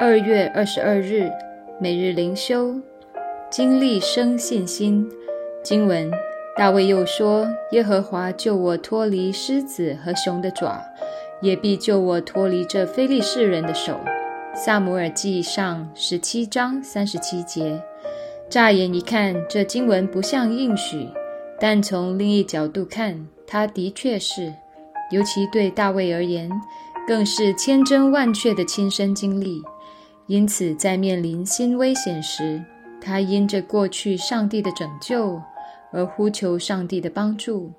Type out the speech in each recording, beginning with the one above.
二月二十二日，每日灵修，经历生信心。经文：大卫又说：“耶和华救我脱离狮子和熊的爪，也必救我脱离这非利士人的手。”萨姆尔记上十七章三十七节。乍眼一看，这经文不像应许，但从另一角度看，它的确是，尤其对大卫而言，更是千真万确的亲身经历。因此，在面临新危险时，他因着过去上帝的拯救而呼求上帝的帮助。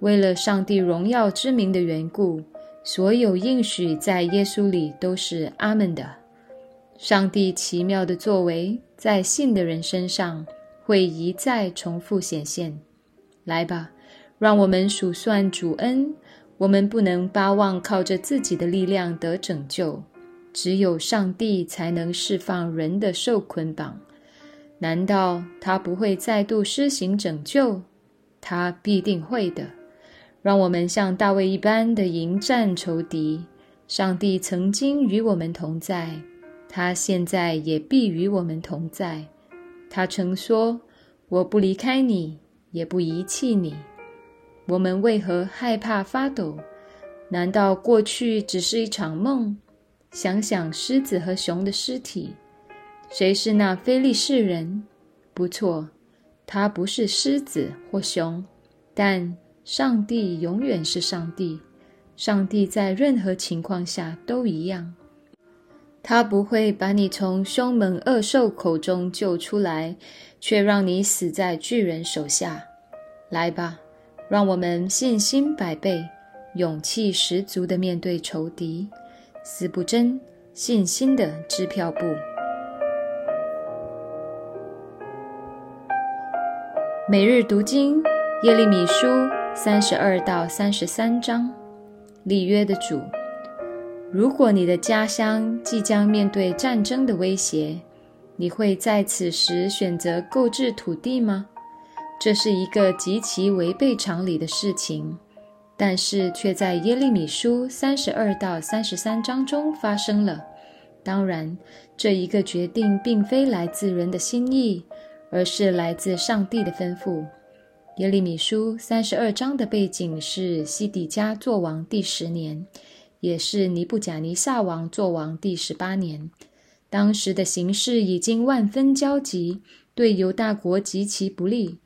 为了上帝荣耀之名的缘故，所有应许在耶稣里都是阿门的。上帝奇妙的作为在信的人身上会一再重复显现。来吧，让我们数算主恩。我们不能巴望靠着自己的力量得拯救。只有上帝才能释放人的受捆绑。难道他不会再度施行拯救？他必定会的。让我们像大卫一般的迎战仇敌。上帝曾经与我们同在，他现在也必与我们同在。他曾说：“我不离开你，也不遗弃你。”我们为何害怕发抖？难道过去只是一场梦？想想狮子和熊的尸体，谁是那非利士人？不错，他不是狮子或熊，但上帝永远是上帝。上帝在任何情况下都一样，他不会把你从凶猛恶兽口中救出来，却让你死在巨人手下。来吧，让我们信心百倍、勇气十足地面对仇敌。死不真，信心的支票簿。每日读经耶利米书三十二到三十三章。里约的主，如果你的家乡即将面对战争的威胁，你会在此时选择购置土地吗？这是一个极其违背常理的事情。但是却在耶利米书三十二到三十三章中发生了。当然，这一个决定并非来自人的心意，而是来自上帝的吩咐。耶利米书三十二章的背景是西底家作王第十年，也是尼布甲尼撒王作王第十八年。当时的形势已经万分焦急，对犹大国极其不利。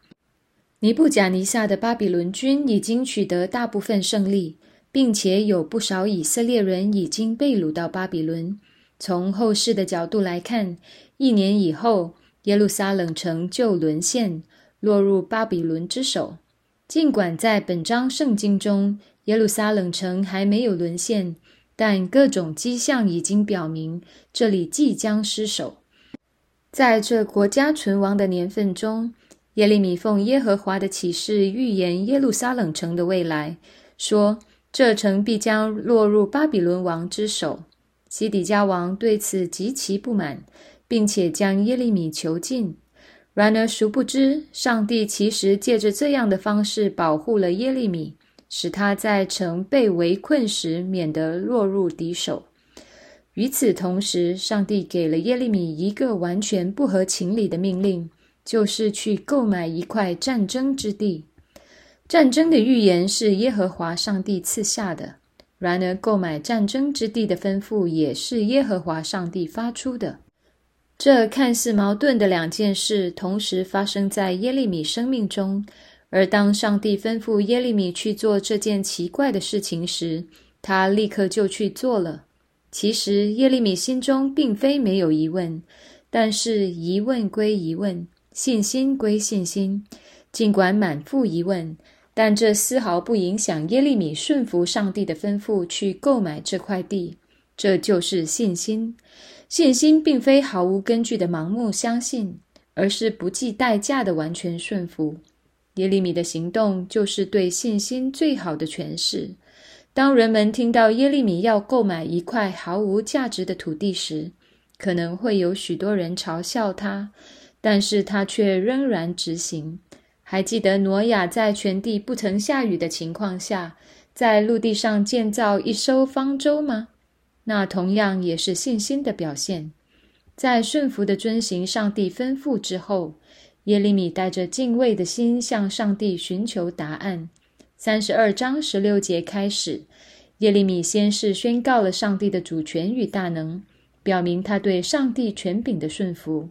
尼布甲尼撒的巴比伦军已经取得大部分胜利，并且有不少以色列人已经被掳到巴比伦。从后世的角度来看，一年以后，耶路撒冷城就沦陷，落入巴比伦之手。尽管在本章圣经中，耶路撒冷城还没有沦陷，但各种迹象已经表明这里即将失守。在这国家存亡的年份中。耶利米奉耶和华的启示预言耶路撒冷城的未来，说这城必将落入巴比伦王之手。西底家王对此极其不满，并且将耶利米囚禁。然而，殊不知上帝其实借着这样的方式保护了耶利米，使他在城被围困时免得落入敌手。与此同时，上帝给了耶利米一个完全不合情理的命令。就是去购买一块战争之地。战争的预言是耶和华上帝赐下的，然而购买战争之地的吩咐也是耶和华上帝发出的。这看似矛盾的两件事同时发生在耶利米生命中，而当上帝吩咐耶利米去做这件奇怪的事情时，他立刻就去做了。其实耶利米心中并非没有疑问，但是疑问归疑问。信心归信心，尽管满腹疑问，但这丝毫不影响耶利米顺服上帝的吩咐去购买这块地。这就是信心。信心并非毫无根据的盲目相信，而是不计代价的完全顺服。耶利米的行动就是对信心最好的诠释。当人们听到耶利米要购买一块毫无价值的土地时，可能会有许多人嘲笑他。但是他却仍然执行。还记得挪亚在全地不曾下雨的情况下，在陆地上建造一艘方舟吗？那同样也是信心的表现。在顺服的遵行上帝吩咐之后，耶利米带着敬畏的心向上帝寻求答案。三十二章十六节开始，耶利米先是宣告了上帝的主权与大能，表明他对上帝权柄的顺服。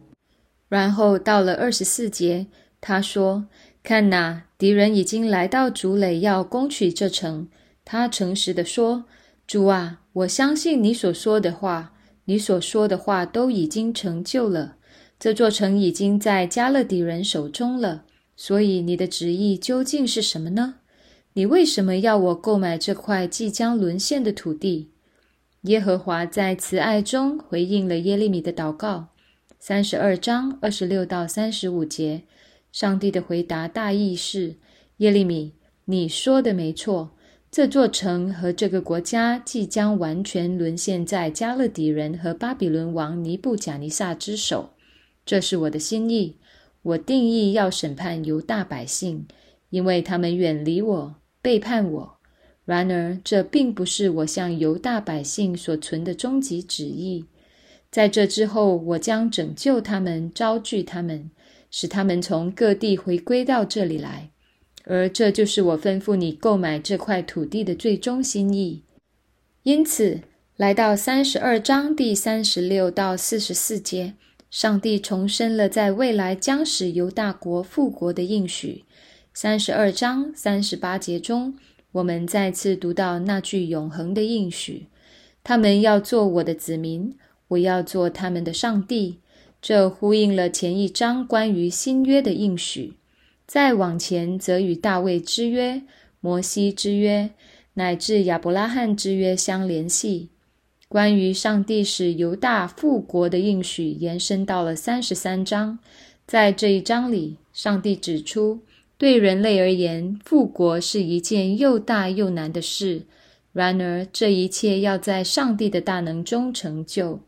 然后到了二十四节，他说：“看哪，敌人已经来到竹垒，要攻取这城。”他诚实地说：“主啊，我相信你所说的话，你所说的话都已经成就了。这座城已经在加勒底人手中了。所以你的旨意究竟是什么呢？你为什么要我购买这块即将沦陷的土地？”耶和华在慈爱中回应了耶利米的祷告。三十二章二十六到三十五节，上帝的回答大意是：耶利米，你说的没错。这座城和这个国家即将完全沦陷在加勒底人和巴比伦王尼布贾尼撒之手，这是我的心意。我定义要审判犹大百姓，因为他们远离我，背叛我。然而，这并不是我向犹大百姓所存的终极旨意。在这之后，我将拯救他们，招聚他们，使他们从各地回归到这里来。而这就是我吩咐你购买这块土地的最终心意。因此，来到三十二章第三十六到四十四节，上帝重申了在未来将使犹大国复国的应许。三十二章三十八节中，我们再次读到那句永恒的应许：“他们要做我的子民，我要做他们的上帝。”这呼应了前一章关于新约的应许。再往前，则与大卫之约、摩西之约，乃至亚伯拉罕之约相联系。关于上帝使犹大复国的应许，延伸到了三十三章。在这一章里，上帝指出，对人类而言，复国是一件又大又难的事。然而，这一切要在上帝的大能中成就。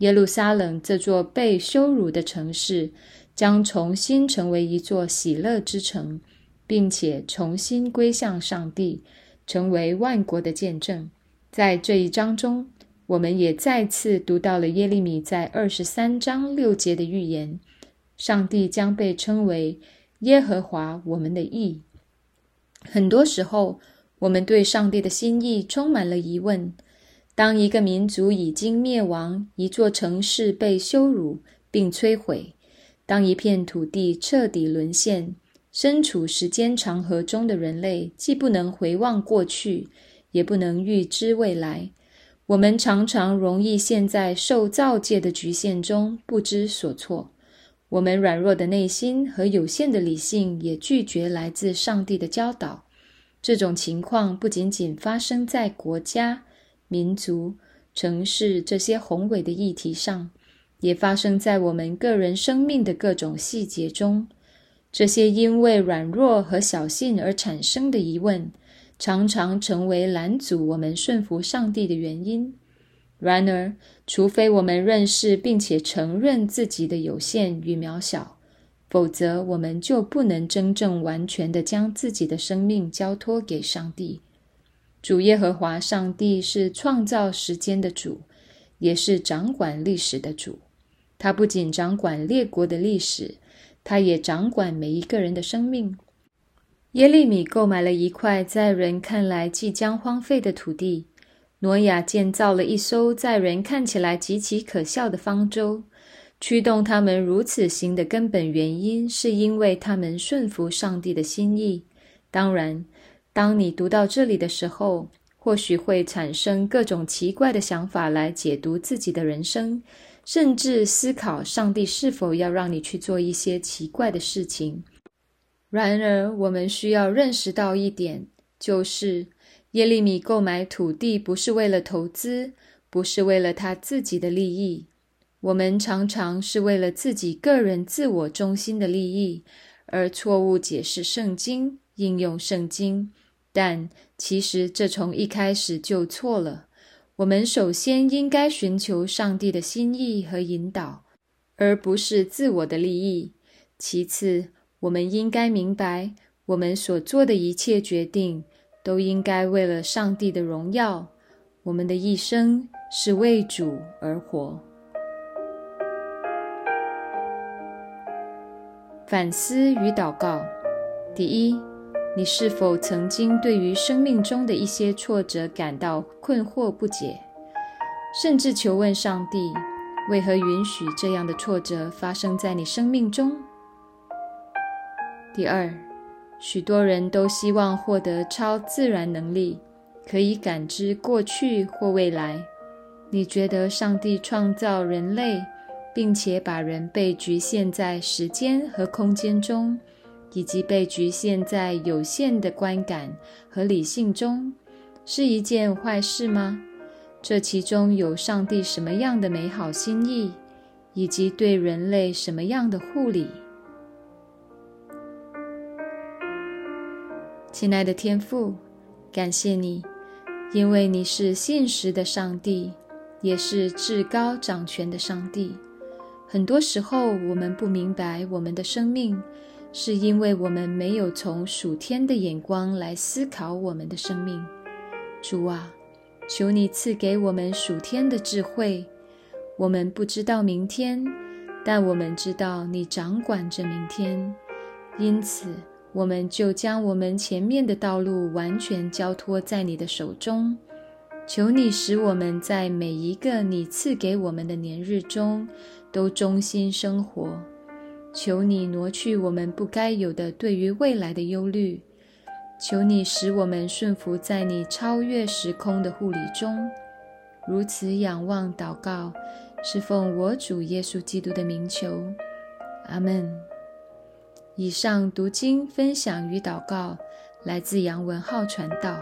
耶路撒冷这座被羞辱的城市。将重新成为一座喜乐之城，并且重新归向上帝，成为万国的见证。在这一章中，我们也再次读到了耶利米在二十三章六节的预言：上帝将被称为耶和华我们的义。很多时候，我们对上帝的心意充满了疑问。当一个民族已经灭亡，一座城市被羞辱并摧毁。当一片土地彻底沦陷，身处时间长河中的人类既不能回望过去，也不能预知未来。我们常常容易陷在受造界的局限中，不知所措。我们软弱的内心和有限的理性也拒绝来自上帝的教导。这种情况不仅仅发生在国家、民族、城市这些宏伟的议题上。也发生在我们个人生命的各种细节中。这些因为软弱和小信而产生的疑问，常常成为拦阻我们顺服上帝的原因。然而，除非我们认识并且承认自己的有限与渺小，否则我们就不能真正完全的将自己的生命交托给上帝。主耶和华上帝是创造时间的主，也是掌管历史的主。他不仅掌管列国的历史，他也掌管每一个人的生命。耶利米购买了一块在人看来即将荒废的土地。挪亚建造了一艘在人看起来极其可笑的方舟。驱动他们如此行的根本原因，是因为他们顺服上帝的心意。当然，当你读到这里的时候，或许会产生各种奇怪的想法来解读自己的人生。甚至思考上帝是否要让你去做一些奇怪的事情。然而，我们需要认识到一点，就是耶利米购买土地不是为了投资，不是为了他自己的利益。我们常常是为了自己个人自我中心的利益而错误解释圣经、应用圣经，但其实这从一开始就错了。我们首先应该寻求上帝的心意和引导，而不是自我的利益。其次，我们应该明白，我们所做的一切决定都应该为了上帝的荣耀。我们的一生是为主而活。反思与祷告：第一，你是否曾经对于生命中的一些挫折感到困惑不解，甚至求问上帝为何允许这样的挫折发生在你生命中？第二，许多人都希望获得超自然能力，可以感知过去或未来。你觉得上帝创造人类？并且把人被局限在时间和空间中，以及被局限在有限的观感和理性中，是一件坏事吗？这其中有上帝什么样的美好心意，以及对人类什么样的护理？亲爱的天父，感谢你，因为你是现实的上帝，也是至高掌权的上帝。很多时候，我们不明白我们的生命，是因为我们没有从属天的眼光来思考我们的生命。主啊，求你赐给我们属天的智慧。我们不知道明天，但我们知道你掌管着明天，因此我们就将我们前面的道路完全交托在你的手中。求你使我们在每一个你赐给我们的年日中。都忠心生活，求你挪去我们不该有的对于未来的忧虑，求你使我们顺服在你超越时空的护理中。如此仰望祷告，是奉我主耶稣基督的名求，阿门。以上读经分享与祷告来自杨文浩传道。